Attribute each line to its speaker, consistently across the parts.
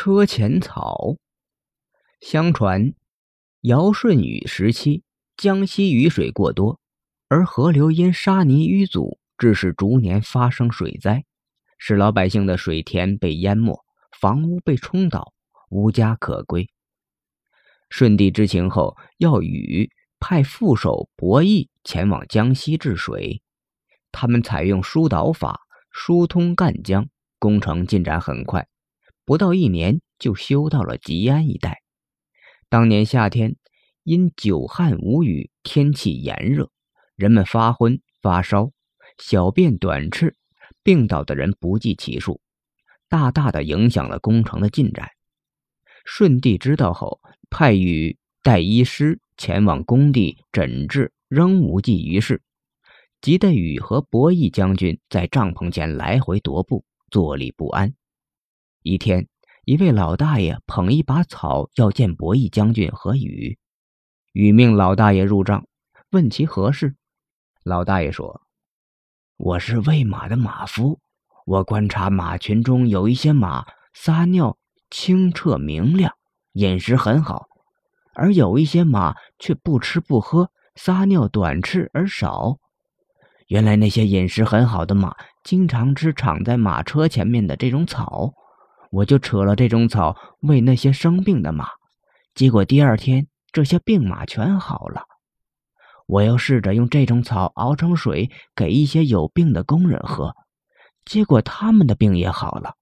Speaker 1: 车前草。相传，尧舜禹时期，江西雨水过多，而河流因沙泥淤阻，致使逐年发生水灾，使老百姓的水田被淹没，房屋被冲倒，无家可归。舜帝知情后，要禹派副手伯益前往江西治水。他们采用疏导法，疏通赣江，工程进展很快，不到一年就修到了吉安一带。当年夏天，因久旱无雨，天气炎热，人们发昏发烧，小便短赤，病倒的人不计其数，大大的影响了工程的进展。舜帝知道后，派禹带医师前往工地诊治，仍无济于事。急得禹和伯益将军在帐篷前来回踱步，坐立不安。一天，一位老大爷捧一把草要见伯益将军和禹，禹命老大爷入帐，问其何事。老大爷说：“我是喂马的马夫，我观察马群中有一些马撒尿清澈明亮，饮食很好，而有一些马却不吃不喝，撒尿短赤而少。”原来那些饮食很好的马，经常吃长在马车前面的这种草，我就扯了这种草喂那些生病的马，结果第二天这些病马全好了。我又试着用这种草熬成水给一些有病的工人喝，结果他们的病也好了。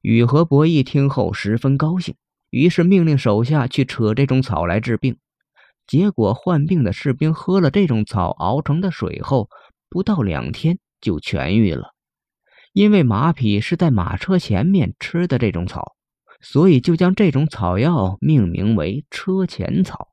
Speaker 1: 禹和伯益听后十分高兴，于是命令手下去扯这种草来治病。结果患病的士兵喝了这种草熬成的水后，不到两天就痊愈了。因为马匹是在马车前面吃的这种草，所以就将这种草药命名为车前草。